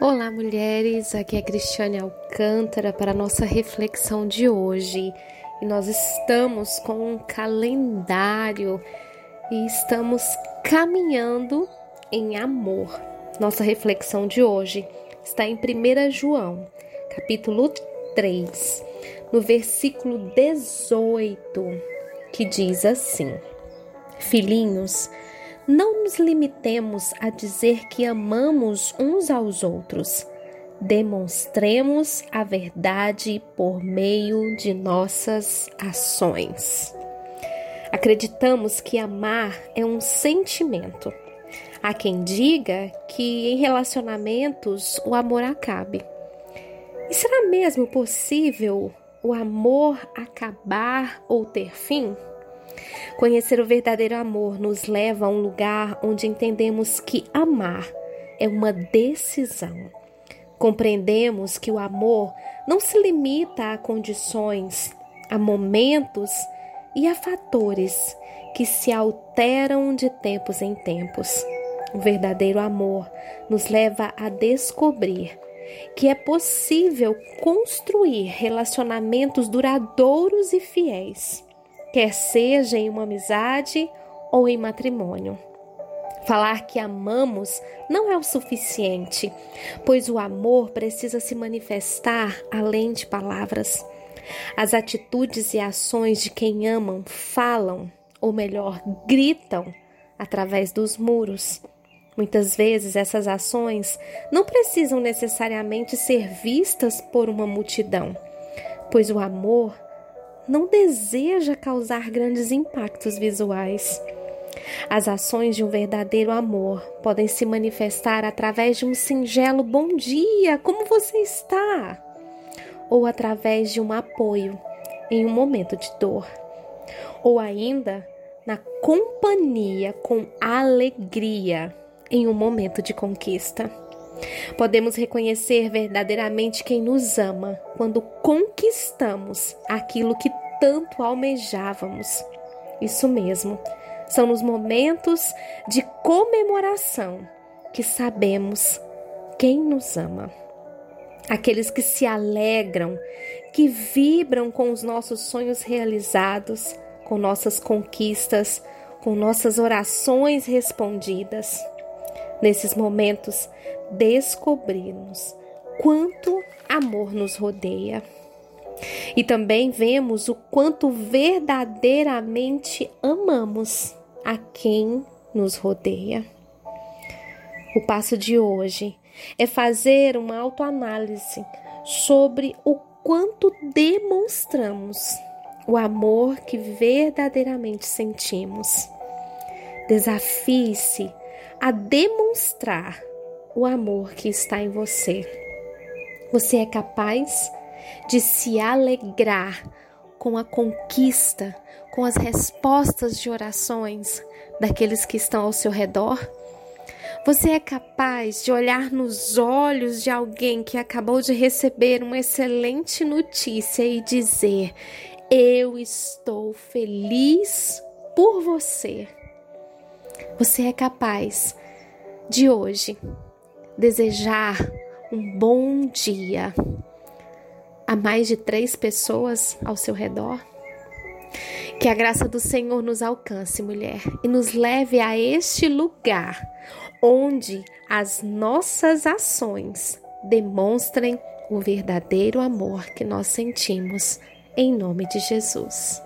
Olá, mulheres. Aqui é Cristiane Alcântara para a nossa reflexão de hoje. E nós estamos com um calendário e estamos caminhando em amor. Nossa reflexão de hoje está em 1 João, capítulo 3, no versículo 18, que diz assim: Filhinhos, não nos limitemos a dizer que amamos uns aos outros. Demonstremos a verdade por meio de nossas ações. Acreditamos que amar é um sentimento. Há quem diga que em relacionamentos o amor acabe. E será mesmo possível o amor acabar ou ter fim? Conhecer o verdadeiro amor nos leva a um lugar onde entendemos que amar é uma decisão. Compreendemos que o amor não se limita a condições, a momentos e a fatores que se alteram de tempos em tempos. O verdadeiro amor nos leva a descobrir que é possível construir relacionamentos duradouros e fiéis quer seja em uma amizade ou em matrimônio. Falar que amamos não é o suficiente, pois o amor precisa se manifestar além de palavras. As atitudes e ações de quem amam falam, ou melhor, gritam através dos muros. Muitas vezes essas ações não precisam necessariamente ser vistas por uma multidão, pois o amor não deseja causar grandes impactos visuais. As ações de um verdadeiro amor podem se manifestar através de um singelo bom dia, como você está? Ou através de um apoio em um momento de dor. Ou ainda na companhia com alegria em um momento de conquista. Podemos reconhecer verdadeiramente quem nos ama quando conquistamos aquilo que tanto almejávamos. Isso mesmo, são nos momentos de comemoração que sabemos quem nos ama. Aqueles que se alegram, que vibram com os nossos sonhos realizados, com nossas conquistas, com nossas orações respondidas. Nesses momentos, descobrimos quanto amor nos rodeia. E também vemos o quanto verdadeiramente amamos a quem nos rodeia. O passo de hoje é fazer uma autoanálise sobre o quanto demonstramos o amor que verdadeiramente sentimos. Desafie-se a demonstrar o amor que está em você. Você é capaz de se alegrar com a conquista, com as respostas de orações daqueles que estão ao seu redor? Você é capaz de olhar nos olhos de alguém que acabou de receber uma excelente notícia e dizer: Eu estou feliz por você. Você é capaz de hoje desejar um bom dia a mais de três pessoas ao seu redor? Que a graça do Senhor nos alcance, mulher, e nos leve a este lugar onde as nossas ações demonstrem o verdadeiro amor que nós sentimos, em nome de Jesus.